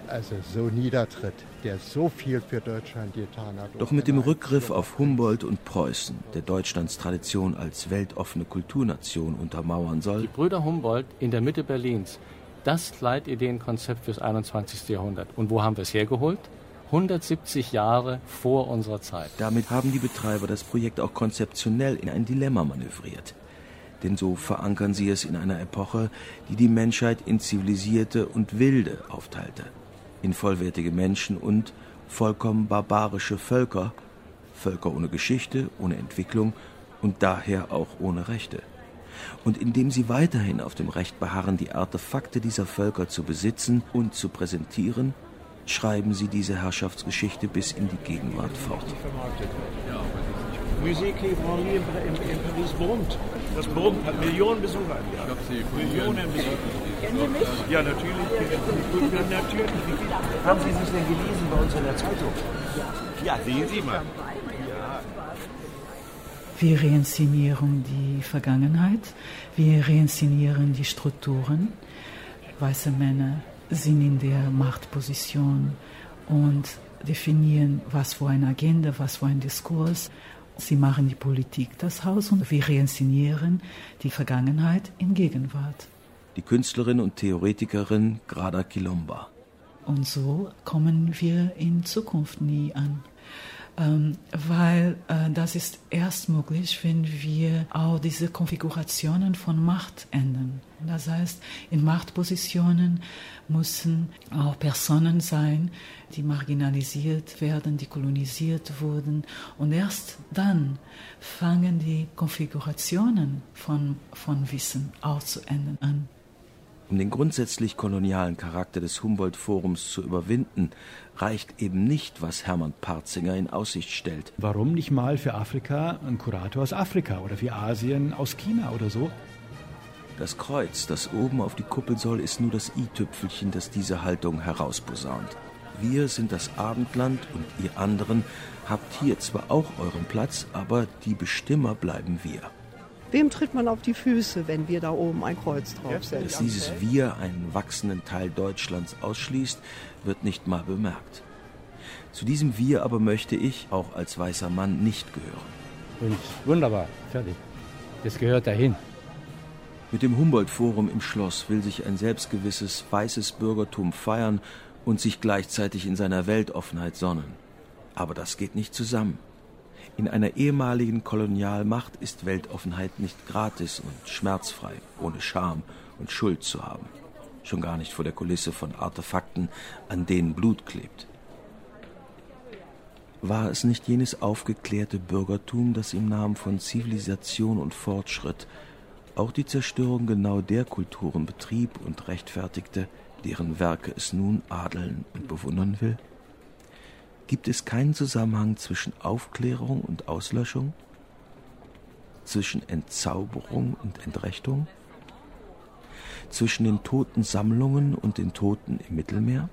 also so niedertritt, der so viel für Deutschland getan hat. Doch mit dem Rückgriff auf Humboldt und Preußen, der Deutschlands Tradition als weltoffene Kulturnation untermauern soll. Die Brüder Humboldt in der Mitte Berlins, das Leitideenkonzept fürs 21. Jahrhundert. Und wo haben wir es hergeholt? 170 Jahre vor unserer Zeit. Damit haben die Betreiber das Projekt auch konzeptionell in ein Dilemma manövriert denn so verankern sie es in einer Epoche, die die Menschheit in zivilisierte und wilde aufteilte, in vollwertige Menschen und vollkommen barbarische Völker, Völker ohne Geschichte, ohne Entwicklung und daher auch ohne Rechte. Und indem sie weiterhin auf dem Recht beharren, die Artefakte dieser Völker zu besitzen und zu präsentieren, schreiben sie diese Herrschaftsgeschichte bis in die Gegenwart fort. Musik Branly in, in, Paris brummt. Das brummt, hat Millionen Besucher im Jahr. Millionen Besucher. Kennen Sie mich? Ja, natürlich. Ja, natürlich. Haben Sie sich denn gelesen bei uns in der Zeitung? Ja, sehen Sie mal. Wir reinszenieren die Vergangenheit, wir reinszenieren die Strukturen. Weiße Männer sind in der Machtposition und definieren, was für eine Agenda, was für ein Diskurs Sie machen die Politik das Haus und wir reinszenieren die Vergangenheit in Gegenwart. Die Künstlerin und Theoretikerin Grada Kilomba. Und so kommen wir in Zukunft nie an. Ähm, weil äh, das ist erst möglich, wenn wir auch diese Konfigurationen von Macht ändern. Das heißt, in Machtpositionen müssen auch Personen sein, die marginalisiert werden, die kolonisiert wurden. Und erst dann fangen die Konfigurationen von, von Wissen auch zu ändern an. Um den grundsätzlich kolonialen Charakter des Humboldt-Forums zu überwinden, reicht eben nicht, was Hermann Parzinger in Aussicht stellt. Warum nicht mal für Afrika ein Kurator aus Afrika oder für Asien aus China oder so? Das Kreuz, das oben auf die Kuppel soll, ist nur das i-Tüpfelchen, das diese Haltung herausposaunt. Wir sind das Abendland und ihr anderen habt hier zwar auch euren Platz, aber die Bestimmer bleiben wir. Wem tritt man auf die Füße, wenn wir da oben ein Kreuz draufsetzen? Dass dieses Wir einen wachsenden Teil Deutschlands ausschließt, wird nicht mal bemerkt. Zu diesem Wir aber möchte ich, auch als weißer Mann, nicht gehören. Und wunderbar, fertig. Das gehört dahin. Mit dem Humboldt-Forum im Schloss will sich ein selbstgewisses weißes Bürgertum feiern und sich gleichzeitig in seiner Weltoffenheit sonnen. Aber das geht nicht zusammen. In einer ehemaligen Kolonialmacht ist Weltoffenheit nicht gratis und schmerzfrei, ohne Scham und Schuld zu haben. Schon gar nicht vor der Kulisse von Artefakten, an denen Blut klebt. War es nicht jenes aufgeklärte Bürgertum, das im Namen von Zivilisation und Fortschritt auch die Zerstörung genau der Kulturen betrieb und rechtfertigte, deren Werke es nun adeln und bewundern will? Gibt es keinen Zusammenhang zwischen Aufklärung und Auslöschung? Zwischen Entzauberung und Entrechtung? Zwischen den toten Sammlungen und den Toten im Mittelmeer?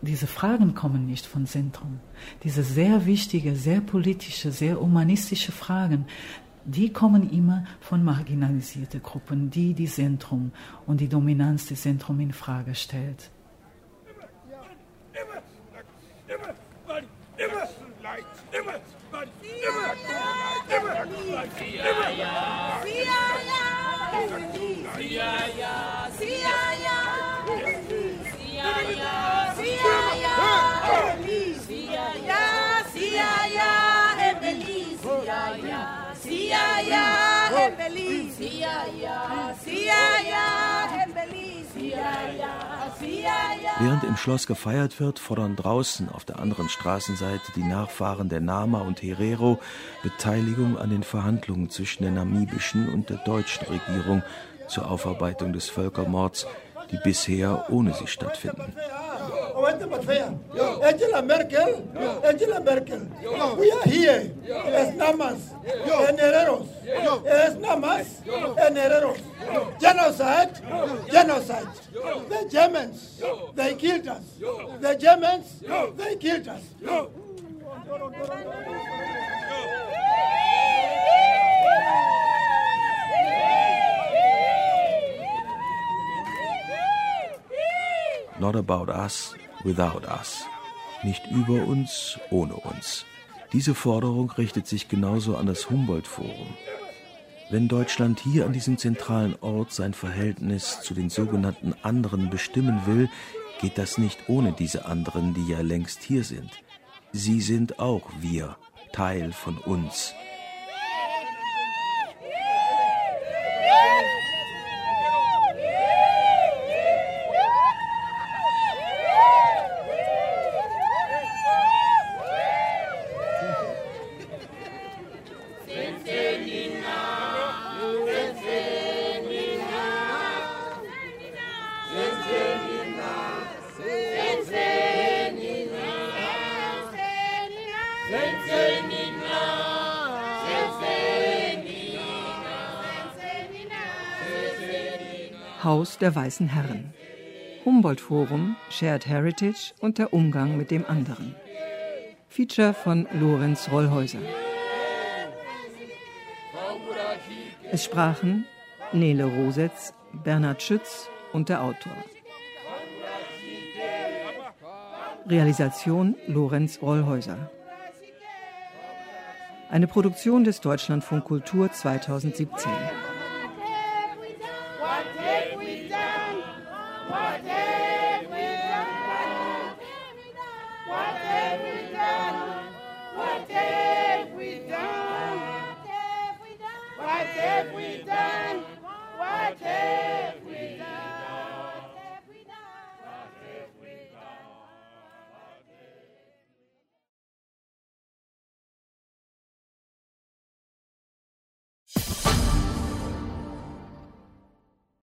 Diese Fragen kommen nicht von Zentrum. Diese sehr wichtige, sehr politische, sehr humanistische Fragen, die kommen immer von marginalisierten Gruppen, die die Zentrum und die Dominanz des Zentrums in Frage stellt. Sí, allá, sí, allá, Während im Schloss gefeiert wird, fordern draußen auf der anderen Straßenseite die Nachfahren der Nama und Herero Beteiligung an den Verhandlungen zwischen der namibischen und der deutschen Regierung zur Aufarbeitung des Völkermords, die bisher ohne sie stattfinden. Angela Merkel, Angela Merkel, we are here. As Namas and Hereros, as Namas and Hereros. Genocide, genocide. The Germans, they killed us. The Germans, they killed us. Not about us, without us. Nicht über uns, ohne uns. Diese Forderung richtet sich genauso an das Humboldt-Forum. Wenn Deutschland hier an diesem zentralen Ort sein Verhältnis zu den sogenannten anderen bestimmen will, geht das nicht ohne diese anderen, die ja längst hier sind. Sie sind auch wir, Teil von uns. Der Weißen Herren. Humboldt-Forum, Shared Heritage und der Umgang mit dem anderen. Feature von Lorenz Rollhäuser. Es sprachen Nele Rosetz, Bernhard Schütz und der Autor. Realisation Lorenz Rollhäuser. Eine Produktion des Deutschlandfunk Kultur 2017.